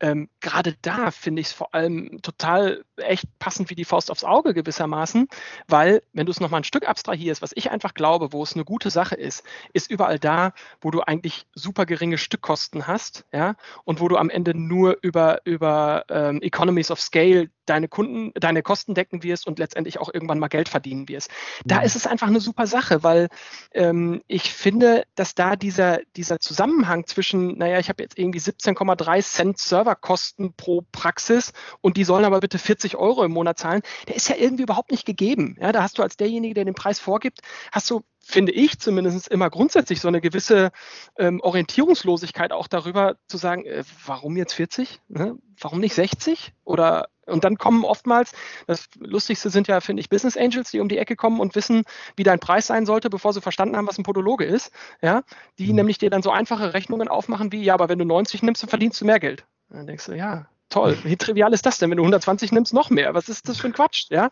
Ähm, gerade da finde ich es vor allem total echt passend wie die Faust aufs Auge gewissermaßen, weil wenn du es nochmal ein Stück abstrahierst, was ich einfach glaube, wo es eine gute Sache ist, ist überall da, wo du eigentlich super geringe Stückkosten hast, ja, und wo du am Ende nur über über, über ähm, Economies of Scale deine Kunden, deine Kosten decken wirst und letztendlich auch irgendwann mal Geld verdienen wirst. Da mhm. ist es einfach eine super Sache, weil ähm, ich finde, dass da dieser, dieser Zusammenhang zwischen, naja, ich habe jetzt irgendwie 17,3 Cent Serverkosten pro Praxis und die sollen aber bitte 40 Euro im Monat zahlen, der ist ja irgendwie überhaupt nicht gegeben. Ja, da hast du als derjenige, der den Preis vorgibt, hast du finde ich zumindest immer grundsätzlich so eine gewisse ähm, Orientierungslosigkeit auch darüber zu sagen, äh, warum jetzt 40? Ne? Warum nicht 60? Oder und dann kommen oftmals, das Lustigste sind ja, finde ich, Business Angels, die um die Ecke kommen und wissen, wie dein Preis sein sollte, bevor sie verstanden haben, was ein Podologe ist. Ja, die mhm. nämlich dir dann so einfache Rechnungen aufmachen wie, ja, aber wenn du 90 nimmst, dann verdienst du mehr Geld. dann denkst du, ja, toll, wie trivial ist das denn? Wenn du 120 nimmst, noch mehr. Was ist das für ein Quatsch? Ja?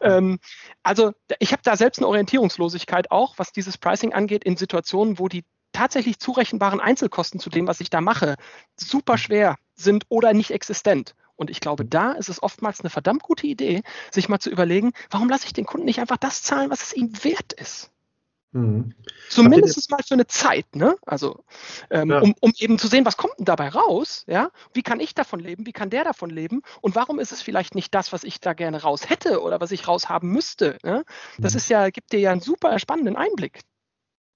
Ähm, also ich habe da selbst eine Orientierungslosigkeit auch, was dieses Pricing angeht, in Situationen, wo die tatsächlich zurechenbaren Einzelkosten zu dem, was ich da mache, super schwer sind oder nicht existent. Und ich glaube, da ist es oftmals eine verdammt gute Idee, sich mal zu überlegen, warum lasse ich den Kunden nicht einfach das zahlen, was es ihm wert ist. Mhm. Zumindest mal für eine Zeit, ne? Also ähm, ja. um, um, eben zu sehen, was kommt denn dabei raus, ja? Wie kann ich davon leben? Wie kann der davon leben? Und warum ist es vielleicht nicht das, was ich da gerne raus hätte oder was ich raus haben müsste? Ne? Das mhm. ist ja, gibt dir ja einen super spannenden Einblick.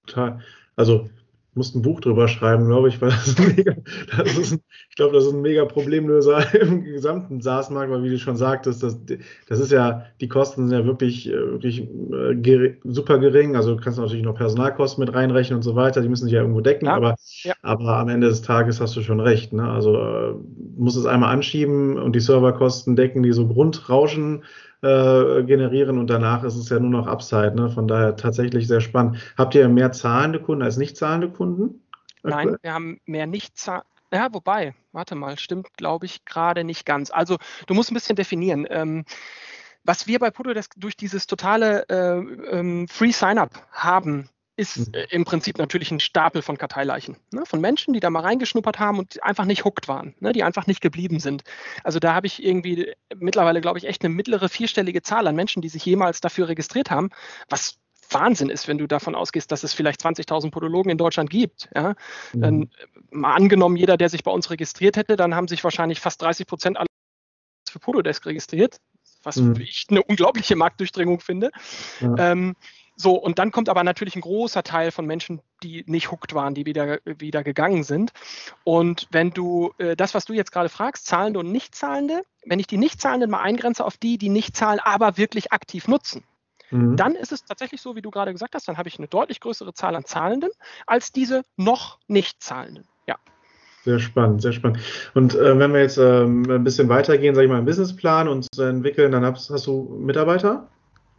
Total. Also musst ein Buch drüber schreiben, glaube ich, weil das, mega, das ist ein, ich glaube, das ist ein mega Problemlöser im gesamten SaaS-Markt, weil wie du schon sagtest, das, das ist ja, die Kosten sind ja wirklich, äh, wirklich äh, super gering. Also du kannst natürlich noch Personalkosten mit reinrechnen und so weiter, die müssen sich ja irgendwo decken, ja. Aber, ja. aber am Ende des Tages hast du schon recht. Ne? Also äh, musst es einmal anschieben und die Serverkosten decken, die so Grundrauschen äh, generieren und danach ist es ja nur noch Upside. Ne? Von daher tatsächlich sehr spannend. Habt ihr mehr zahlende Kunden als nicht zahlende Kunden? Nein, wir haben mehr nicht zahlende. Ja, wobei, warte mal, stimmt, glaube ich, gerade nicht ganz. Also du musst ein bisschen definieren. Ähm, was wir bei Pododesk durch dieses totale äh, ähm, Free Sign-up haben, ist mhm. äh, im Prinzip natürlich ein Stapel von Karteileichen. Ne? Von Menschen, die da mal reingeschnuppert haben und einfach nicht hooked waren, ne? die einfach nicht geblieben sind. Also da habe ich irgendwie mittlerweile, glaube ich, echt eine mittlere vierstellige Zahl an Menschen, die sich jemals dafür registriert haben, was Wahnsinn ist, wenn du davon ausgehst, dass es vielleicht 20.000 Podologen in Deutschland gibt. Ja? Mhm. Dann, äh, mal angenommen, jeder, der sich bei uns registriert hätte, dann haben sich wahrscheinlich fast 30 Prozent aller für Pododesk registriert, was mhm. ich eine unglaubliche Marktdurchdringung finde. Ja. Ähm, so, und dann kommt aber natürlich ein großer Teil von Menschen, die nicht hooked waren, die wieder, wieder gegangen sind. Und wenn du äh, das, was du jetzt gerade fragst, Zahlende und Nichtzahlende, wenn ich die Nichtzahlenden mal eingrenze auf die, die nicht zahlen, aber wirklich aktiv nutzen, mhm. dann ist es tatsächlich so, wie du gerade gesagt hast, dann habe ich eine deutlich größere Zahl an Zahlenden als diese noch nicht Zahlenden. Ja. Sehr spannend, sehr spannend. Und äh, wenn wir jetzt ähm, ein bisschen weitergehen, sage ich mal, im Businessplan und entwickeln, dann hast, hast du Mitarbeiter,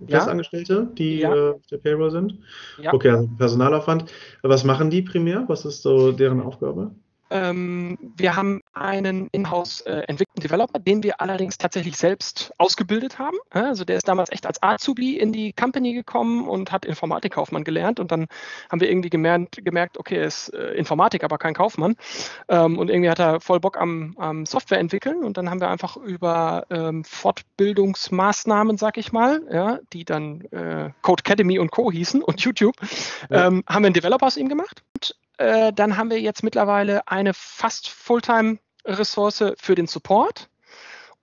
Festangestellte, die ja. äh, auf der Payroll sind? Ja. Okay, also Personalaufwand. Was machen die primär? Was ist so deren Aufgabe? Ähm, wir haben einen in-house äh, entwickelten Developer, den wir allerdings tatsächlich selbst ausgebildet haben. Also der ist damals echt als Azubi in die Company gekommen und hat Informatikkaufmann gelernt. Und dann haben wir irgendwie gemerkt, gemerkt okay, er ist äh, Informatik, aber kein Kaufmann. Ähm, und irgendwie hat er voll Bock am, am, Software entwickeln. Und dann haben wir einfach über ähm, Fortbildungsmaßnahmen, sag ich mal, ja, die dann äh, Code Academy und Co. hießen und YouTube, ja. Ähm, haben wir einen Developer aus ihm gemacht. Und äh, dann haben wir jetzt mittlerweile eine fast Fulltime-Ressource für den Support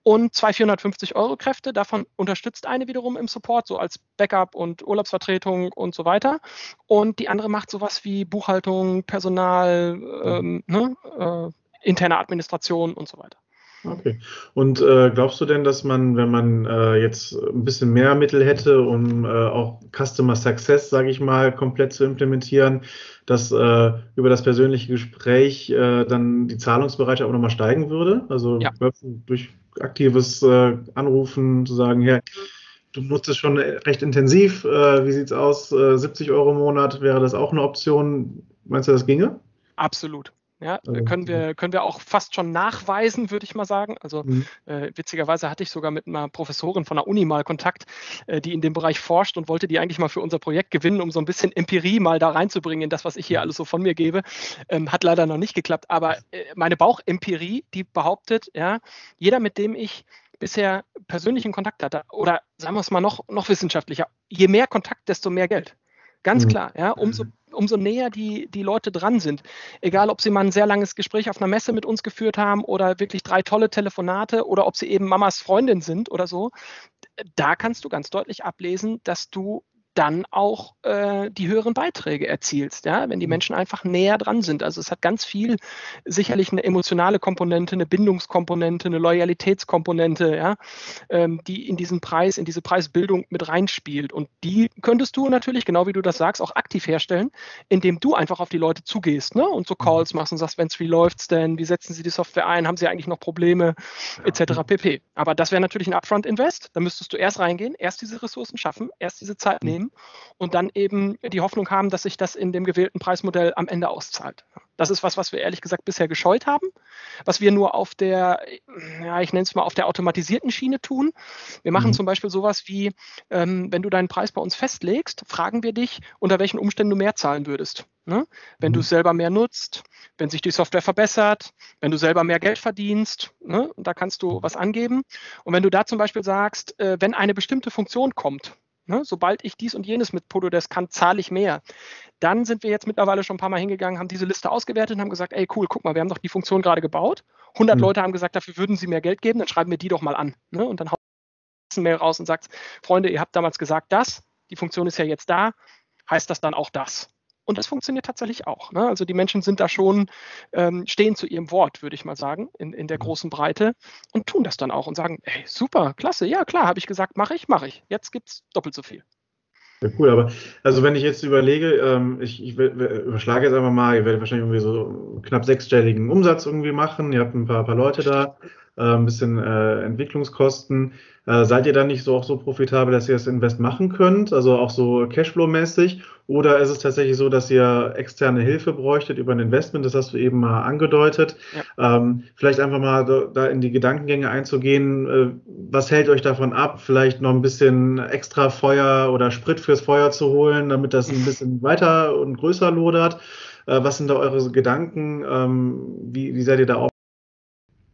und zwei 450 Euro Kräfte. Davon unterstützt eine wiederum im Support, so als Backup und Urlaubsvertretung und so weiter. Und die andere macht sowas wie Buchhaltung, Personal, ähm, ne, äh, interne Administration und so weiter. Okay. Und äh, glaubst du denn, dass man, wenn man äh, jetzt ein bisschen mehr Mittel hätte, um äh, auch Customer Success, sage ich mal, komplett zu implementieren, dass äh, über das persönliche Gespräch äh, dann die Zahlungsbereitschaft auch nochmal steigen würde? Also ja. durch aktives äh, Anrufen zu sagen, ja, du nutzt es schon recht intensiv, wie sieht's aus? 70 Euro im Monat wäre das auch eine Option? Meinst du, das ginge? Absolut. Ja, also, können wir, können wir auch fast schon nachweisen, würde ich mal sagen. Also mhm. äh, witzigerweise hatte ich sogar mit einer Professorin von der Uni mal Kontakt, äh, die in dem Bereich forscht und wollte die eigentlich mal für unser Projekt gewinnen, um so ein bisschen Empirie mal da reinzubringen in das, was ich hier mhm. alles so von mir gebe. Ähm, hat leider noch nicht geklappt, aber äh, meine Bauchempirie, die behauptet, ja, jeder, mit dem ich bisher persönlichen Kontakt hatte, oder sagen wir es mal noch, noch wissenschaftlicher, je mehr Kontakt, desto mehr Geld. Ganz mhm. klar, ja, umso, mhm. umso näher die, die Leute dran sind. Egal, ob sie mal ein sehr langes Gespräch auf einer Messe mit uns geführt haben oder wirklich drei tolle Telefonate oder ob sie eben Mamas Freundin sind oder so. Da kannst du ganz deutlich ablesen, dass du dann auch äh, die höheren Beiträge erzielst, ja, wenn die mhm. Menschen einfach näher dran sind. Also es hat ganz viel sicherlich eine emotionale Komponente, eine Bindungskomponente, eine Loyalitätskomponente, ja, ähm, die in diesen Preis, in diese Preisbildung mit reinspielt. Und die könntest du natürlich, genau wie du das sagst, auch aktiv herstellen, indem du einfach auf die Leute zugehst ne, und so mhm. Calls machst und sagst, wenn es wie läuft's denn, wie setzen sie die Software ein, haben sie eigentlich noch Probleme, etc. pp. Aber das wäre natürlich ein Upfront-Invest. Da müsstest du erst reingehen, erst diese Ressourcen schaffen, erst diese Zeit mhm. nehmen nehmen und dann eben die Hoffnung haben, dass sich das in dem gewählten Preismodell am Ende auszahlt. Das ist was, was wir ehrlich gesagt bisher gescheut haben, was wir nur auf der, ja, ich nenne es mal auf der automatisierten Schiene tun. Wir machen mhm. zum Beispiel sowas wie, ähm, wenn du deinen Preis bei uns festlegst, fragen wir dich, unter welchen Umständen du mehr zahlen würdest. Ne? Wenn mhm. du es selber mehr nutzt, wenn sich die Software verbessert, wenn du selber mehr Geld verdienst, ne? da kannst du was angeben. Und wenn du da zum Beispiel sagst, äh, wenn eine bestimmte Funktion kommt, Ne? Sobald ich dies und jenes mit Pododesk kann, zahle ich mehr. Dann sind wir jetzt mittlerweile schon ein paar Mal hingegangen, haben diese Liste ausgewertet und haben gesagt, ey cool, guck mal, wir haben doch die Funktion gerade gebaut. 100 mhm. Leute haben gesagt, dafür würden sie mehr Geld geben, dann schreiben wir die doch mal an. Ne? Und dann hauen wir eine Mail raus und sagt, Freunde, ihr habt damals gesagt das, die Funktion ist ja jetzt da, heißt das dann auch das? Und das funktioniert tatsächlich auch. Ne? Also die Menschen sind da schon, ähm, stehen zu ihrem Wort, würde ich mal sagen, in, in der mhm. großen Breite und tun das dann auch und sagen, ey, super, klasse, ja klar, habe ich gesagt, mache ich, mache ich. Jetzt gibt es doppelt so viel. Ja, cool, aber also wenn ich jetzt überlege, ähm, ich, ich überschlage jetzt einfach mal, ihr werdet wahrscheinlich irgendwie so knapp sechsstelligen Umsatz irgendwie machen, ihr habt ein paar, paar Leute da, ein bisschen äh, Entwicklungskosten. Äh, seid ihr dann nicht so auch so profitabel, dass ihr das Invest machen könnt, also auch so Cashflow-mäßig? Oder ist es tatsächlich so, dass ihr externe Hilfe bräuchtet über ein Investment? Das hast du eben mal angedeutet. Ja. Ähm, vielleicht einfach mal da, da, in die Gedankengänge einzugehen. Äh, was hält euch davon ab, vielleicht noch ein bisschen extra Feuer oder Sprit fürs Feuer zu holen, damit das ein bisschen weiter und größer lodert? Äh, was sind da eure Gedanken? Ähm, wie, wie seid ihr da auf?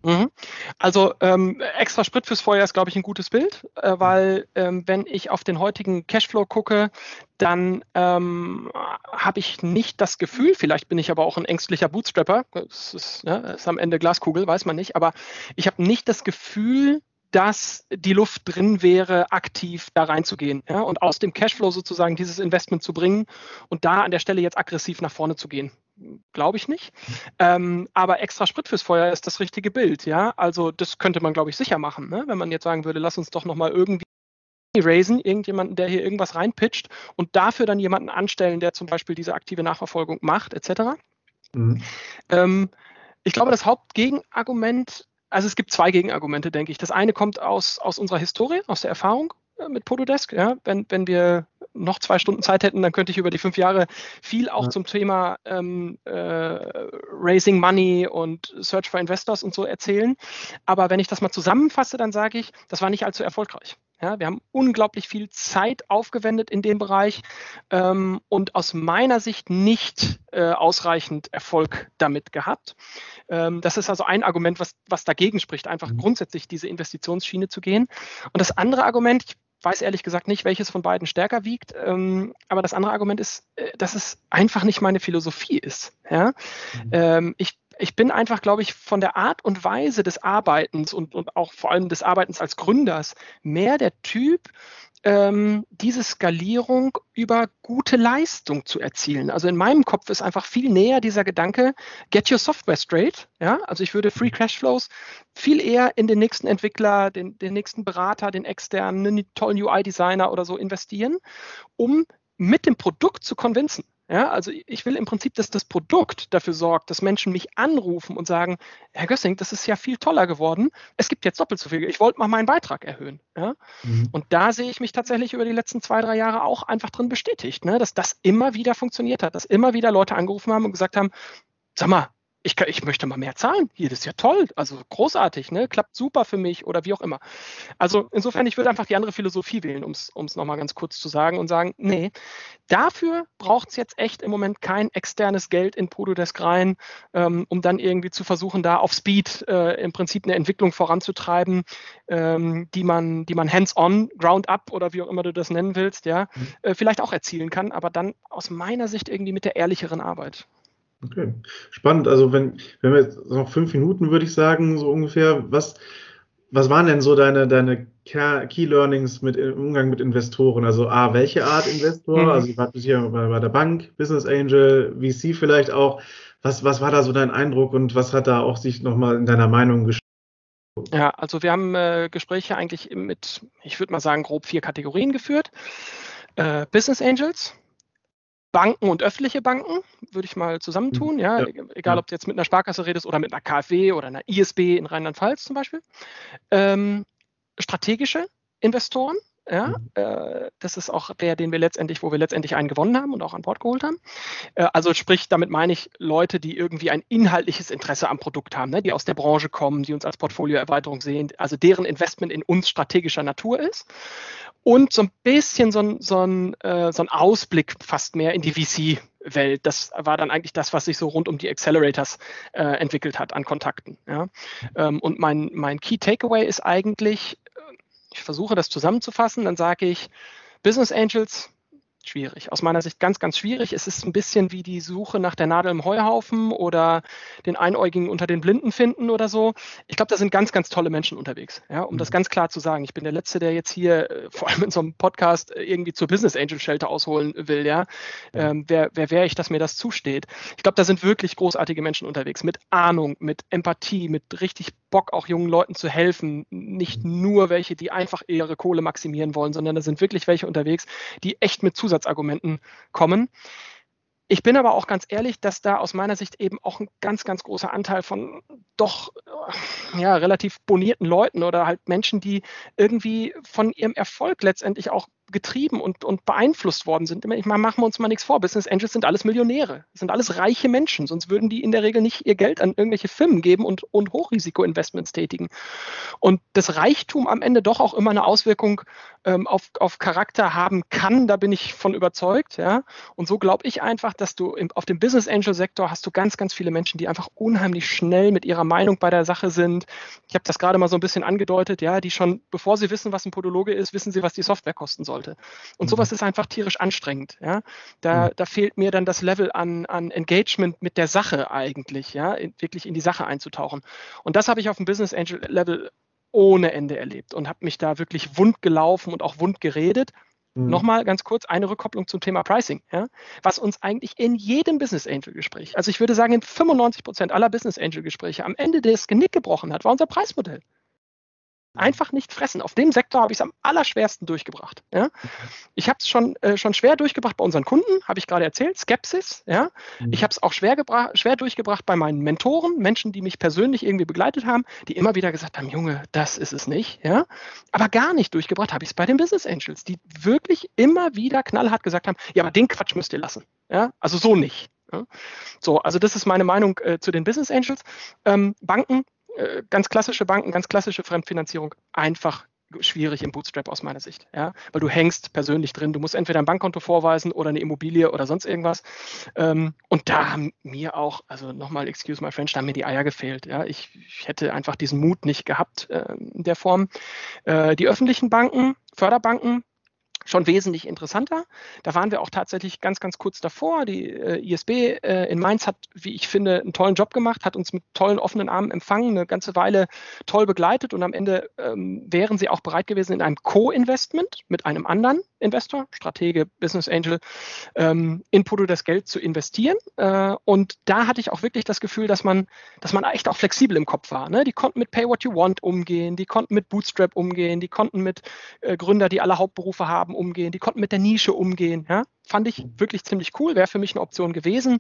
Mhm. Also ähm, extra Sprit fürs Feuer ist, glaube ich, ein gutes Bild, äh, weil ähm, wenn ich auf den heutigen Cashflow gucke, dann ähm, habe ich nicht das Gefühl, vielleicht bin ich aber auch ein ängstlicher Bootstrapper, das ist, ja, ist am Ende Glaskugel, weiß man nicht, aber ich habe nicht das Gefühl, dass die Luft drin wäre, aktiv da reinzugehen ja, und aus dem Cashflow sozusagen dieses Investment zu bringen und da an der Stelle jetzt aggressiv nach vorne zu gehen. Glaube ich nicht. Ähm, aber extra Sprit fürs Feuer ist das richtige Bild. Ja, also das könnte man, glaube ich, sicher machen, ne? wenn man jetzt sagen würde, lass uns doch nochmal irgendwie raisen, irgendjemanden, der hier irgendwas reinpitcht und dafür dann jemanden anstellen, der zum Beispiel diese aktive Nachverfolgung macht, etc. Mhm. Ähm, Ich glaube, das Hauptgegenargument, also es gibt zwei Gegenargumente, denke ich. Das eine kommt aus, aus unserer Historie, aus der Erfahrung mit Pododesk. Ja? Wenn, wenn wir noch zwei Stunden Zeit hätten, dann könnte ich über die fünf Jahre viel auch ja. zum Thema ähm, äh, Raising Money und Search for Investors und so erzählen. Aber wenn ich das mal zusammenfasse, dann sage ich, das war nicht allzu erfolgreich. Ja, wir haben unglaublich viel Zeit aufgewendet in dem Bereich ähm, und aus meiner Sicht nicht äh, ausreichend Erfolg damit gehabt. Ähm, das ist also ein Argument, was, was dagegen spricht, einfach mhm. grundsätzlich diese Investitionsschiene zu gehen. Und das andere Argument, ich weiß ehrlich gesagt nicht, welches von beiden stärker wiegt. Ähm, aber das andere Argument ist, äh, dass es einfach nicht meine Philosophie ist. Ja? Mhm. Ähm, ich, ich bin einfach, glaube ich, von der Art und Weise des Arbeitens und, und auch vor allem des Arbeitens als Gründers mehr der Typ, ähm, diese Skalierung über gute Leistung zu erzielen. Also in meinem Kopf ist einfach viel näher dieser Gedanke, get your software straight. Ja? Also ich würde Free Cashflows viel eher in den nächsten Entwickler, den, den nächsten Berater, den externen, einen tollen UI-Designer oder so investieren, um mit dem Produkt zu konvinzen. Ja, also ich will im Prinzip, dass das Produkt dafür sorgt, dass Menschen mich anrufen und sagen, Herr Gössing, das ist ja viel toller geworden. Es gibt jetzt doppelt so viel. Ich wollte mal meinen Beitrag erhöhen. Ja? Mhm. Und da sehe ich mich tatsächlich über die letzten zwei, drei Jahre auch einfach drin bestätigt, ne? dass das immer wieder funktioniert hat, dass immer wieder Leute angerufen haben und gesagt haben, sag mal, ich, ich möchte mal mehr zahlen. Hier, das ist ja toll. Also großartig, ne? Klappt super für mich oder wie auch immer. Also insofern, ich würde einfach die andere Philosophie wählen, um es nochmal ganz kurz zu sagen und sagen, nee, dafür braucht es jetzt echt im Moment kein externes Geld in Pododesk rein, ähm, um dann irgendwie zu versuchen, da auf Speed äh, im Prinzip eine Entwicklung voranzutreiben, ähm, die man, die man hands-on, ground-up oder wie auch immer du das nennen willst, ja, mhm. äh, vielleicht auch erzielen kann, aber dann aus meiner Sicht irgendwie mit der ehrlicheren Arbeit. Okay, spannend. Also wenn, wenn wir jetzt noch fünf Minuten, würde ich sagen, so ungefähr, was, was waren denn so deine, deine Key Learnings mit im Umgang mit Investoren? Also A, welche Art Investor? Mhm. Also ich war hier bei, bei der Bank, Business Angel, VC vielleicht auch. Was, was war da so dein Eindruck und was hat da auch sich nochmal in deiner Meinung gespielt? Ja, also wir haben äh, Gespräche eigentlich mit, ich würde mal sagen, grob vier Kategorien geführt. Äh, Business Angels, Banken und öffentliche Banken, würde ich mal zusammentun, mhm. ja, ja. egal ob du jetzt mit einer Sparkasse redest oder mit einer KfW oder einer ISB in Rheinland-Pfalz zum Beispiel. Ähm, strategische Investoren, ja, mhm. äh, das ist auch der, den wir letztendlich, wo wir letztendlich einen gewonnen haben und auch an Bord geholt haben. Äh, also sprich, damit meine ich Leute, die irgendwie ein inhaltliches Interesse am Produkt haben, ne, die aus der Branche kommen, die uns als Portfolioerweiterung sehen, also deren Investment in uns strategischer Natur ist. Und so ein bisschen so ein, so ein, äh, so ein Ausblick fast mehr in die VC Welt. Das war dann eigentlich das, was sich so rund um die Accelerators äh, entwickelt hat an Kontakten. Ja? Ähm, und mein, mein Key Takeaway ist eigentlich, ich versuche das zusammenzufassen, dann sage ich, Business Angels schwierig. Aus meiner Sicht ganz, ganz schwierig. Es ist ein bisschen wie die Suche nach der Nadel im Heuhaufen oder den Einäugigen unter den Blinden finden oder so. Ich glaube, da sind ganz, ganz tolle Menschen unterwegs. Ja, um mhm. das ganz klar zu sagen. Ich bin der Letzte, der jetzt hier, äh, vor allem in so einem Podcast, äh, irgendwie zur Business Angel Shelter ausholen will. Ja, ähm, wer, wer wäre ich, dass mir das zusteht? Ich glaube, da sind wirklich großartige Menschen unterwegs mit Ahnung, mit Empathie, mit richtig Bock, auch jungen Leuten zu helfen. Nicht mhm. nur welche, die einfach ihre Kohle maximieren wollen, sondern da sind wirklich welche unterwegs, die echt mit Zusatzargumenten kommen. Ich bin aber auch ganz ehrlich, dass da aus meiner Sicht eben auch ein ganz, ganz großer Anteil von doch äh, ja, relativ bonierten Leuten oder halt Menschen, die irgendwie von ihrem Erfolg letztendlich auch getrieben und, und beeinflusst worden sind. Ich meine, machen wir uns mal nichts vor. Business Angels sind alles Millionäre, sind alles reiche Menschen, sonst würden die in der Regel nicht ihr Geld an irgendwelche Firmen geben und, und Hochrisiko-Investments tätigen. Und das Reichtum am Ende doch auch immer eine Auswirkung ähm, auf, auf Charakter haben kann, da bin ich von überzeugt. Ja? Und so glaube ich einfach, dass du im, auf dem Business Angel-Sektor hast du ganz, ganz viele Menschen, die einfach unheimlich schnell mit ihrer Meinung bei der Sache sind. Ich habe das gerade mal so ein bisschen angedeutet, ja, die schon, bevor sie wissen, was ein Podologe ist, wissen sie, was die Software kosten soll sollte. Und mhm. sowas ist einfach tierisch anstrengend. Ja? Da, mhm. da fehlt mir dann das Level an, an Engagement mit der Sache eigentlich, ja, wirklich in die Sache einzutauchen. Und das habe ich auf dem Business Angel Level ohne Ende erlebt und habe mich da wirklich wund gelaufen und auch wund geredet. Mhm. Nochmal ganz kurz eine Rückkopplung zum Thema Pricing, ja, was uns eigentlich in jedem Business Angel Gespräch, also ich würde sagen in 95 Prozent aller Business Angel Gespräche am Ende das Genick gebrochen hat, war unser Preismodell. Einfach nicht fressen. Auf dem Sektor habe ich es am allerschwersten durchgebracht. Ja? Ich habe es schon, äh, schon schwer durchgebracht bei unseren Kunden, habe ich gerade erzählt, Skepsis. Ja? Mhm. Ich habe es auch schwer, schwer durchgebracht bei meinen Mentoren, Menschen, die mich persönlich irgendwie begleitet haben, die immer wieder gesagt haben, Junge, das ist es nicht. Ja? Aber gar nicht durchgebracht habe ich es bei den Business Angels, die wirklich immer wieder knallhart gesagt haben, ja, aber den Quatsch müsst ihr lassen. Ja? Also so nicht. Ja? So, also das ist meine Meinung äh, zu den Business Angels. Ähm, Banken, ganz klassische Banken, ganz klassische Fremdfinanzierung, einfach schwierig im Bootstrap aus meiner Sicht, ja, weil du hängst persönlich drin. Du musst entweder ein Bankkonto vorweisen oder eine Immobilie oder sonst irgendwas. Ähm, und da haben mir auch, also nochmal, excuse my French, da haben mir die Eier gefehlt. Ja, ich, ich hätte einfach diesen Mut nicht gehabt äh, in der Form. Äh, die öffentlichen Banken, Förderbanken, schon wesentlich interessanter. Da waren wir auch tatsächlich ganz, ganz kurz davor. Die äh, ISB äh, in Mainz hat, wie ich finde, einen tollen Job gemacht, hat uns mit tollen offenen Armen empfangen, eine ganze Weile toll begleitet und am Ende ähm, wären sie auch bereit gewesen, in einem Co-Investment mit einem anderen Investor, Stratege, Business Angel, ähm, in Podo das Geld zu investieren. Äh, und da hatte ich auch wirklich das Gefühl, dass man, dass man echt auch flexibel im Kopf war. Ne? Die konnten mit Pay What You Want umgehen, die konnten mit Bootstrap umgehen, die konnten mit äh, Gründer, die alle Hauptberufe haben, umgehen, die konnten mit der Nische umgehen. Ja? Fand ich wirklich ziemlich cool, wäre für mich eine Option gewesen.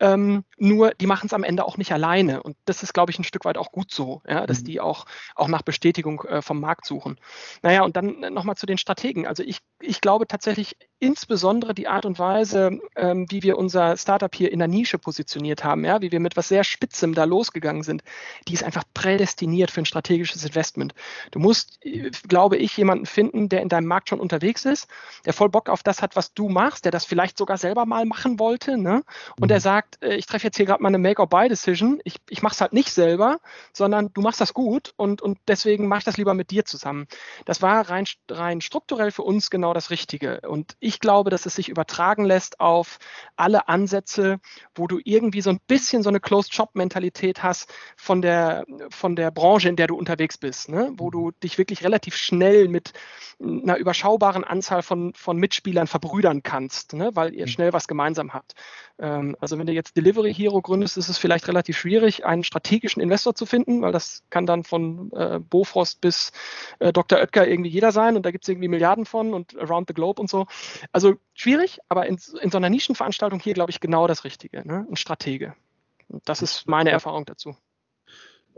Ähm, nur die machen es am Ende auch nicht alleine. Und das ist, glaube ich, ein Stück weit auch gut so, ja, dass mhm. die auch, auch nach Bestätigung äh, vom Markt suchen. Naja, und dann nochmal zu den Strategen. Also ich, ich glaube tatsächlich insbesondere die Art und Weise, ähm, wie wir unser Startup hier in der Nische positioniert haben, ja, wie wir mit was sehr Spitzem da losgegangen sind, die ist einfach prädestiniert für ein strategisches Investment. Du musst, äh, glaube ich, jemanden finden, der in deinem Markt schon unterwegs ist, der voll Bock auf das hat, was du machst, der das vielleicht sogar selber mal machen wollte. Ne? Und der mhm. sagt, äh, ich treffe jetzt hier gerade mal eine Make-or-Buy-Decision. Ich, ich mache es halt nicht selber, sondern du machst das gut und, und deswegen mache ich das lieber mit dir zusammen. Das war rein, rein strukturell für uns genau das Richtige. Und ich glaube, dass es sich übertragen lässt auf alle Ansätze, wo du irgendwie so ein bisschen so eine Closed-Shop-Mentalität hast von der, von der Branche, in der du unterwegs bist, ne? wo du dich wirklich relativ schnell mit einer überschaubaren Anzahl von, von Mitspielern verbrüdern kannst nutzt, ne, weil ihr mhm. schnell was gemeinsam habt. Ähm, also wenn du jetzt Delivery Hero gründest, ist es vielleicht relativ schwierig, einen strategischen Investor zu finden, weil das kann dann von äh, Bofrost bis äh, Dr. Oetker irgendwie jeder sein und da gibt es irgendwie Milliarden von und around the globe und so. Also schwierig, aber in, in so einer Nischenveranstaltung hier, glaube ich, genau das Richtige, ne? ein Stratege. Und das ist meine Erfahrung dazu.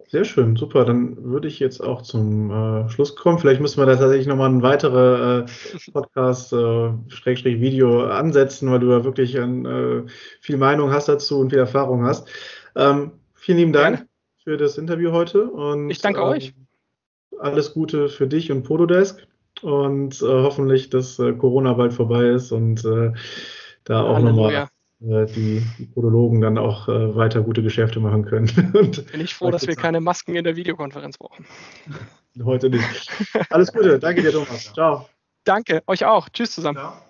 Sehr schön, super. Dann würde ich jetzt auch zum äh, Schluss kommen. Vielleicht müssen wir da tatsächlich nochmal ein weiterer äh, Podcast, äh, Schrägstrich Video ansetzen, weil du ja wirklich an, äh, viel Meinung hast dazu und viel Erfahrung hast. Ähm, vielen lieben Dank Gerne. für das Interview heute. Und, ich danke euch. Ähm, alles Gute für dich und Pododesk und äh, hoffentlich, dass äh, Corona bald vorbei ist und da auch nochmal die, die Podologen dann auch äh, weiter gute Geschäfte machen können. Und Bin ich froh, dass wir keine Masken in der Videokonferenz brauchen. Heute nicht. Alles Gute. Danke dir, Thomas. Ciao. Danke, euch auch. Tschüss zusammen. Ciao.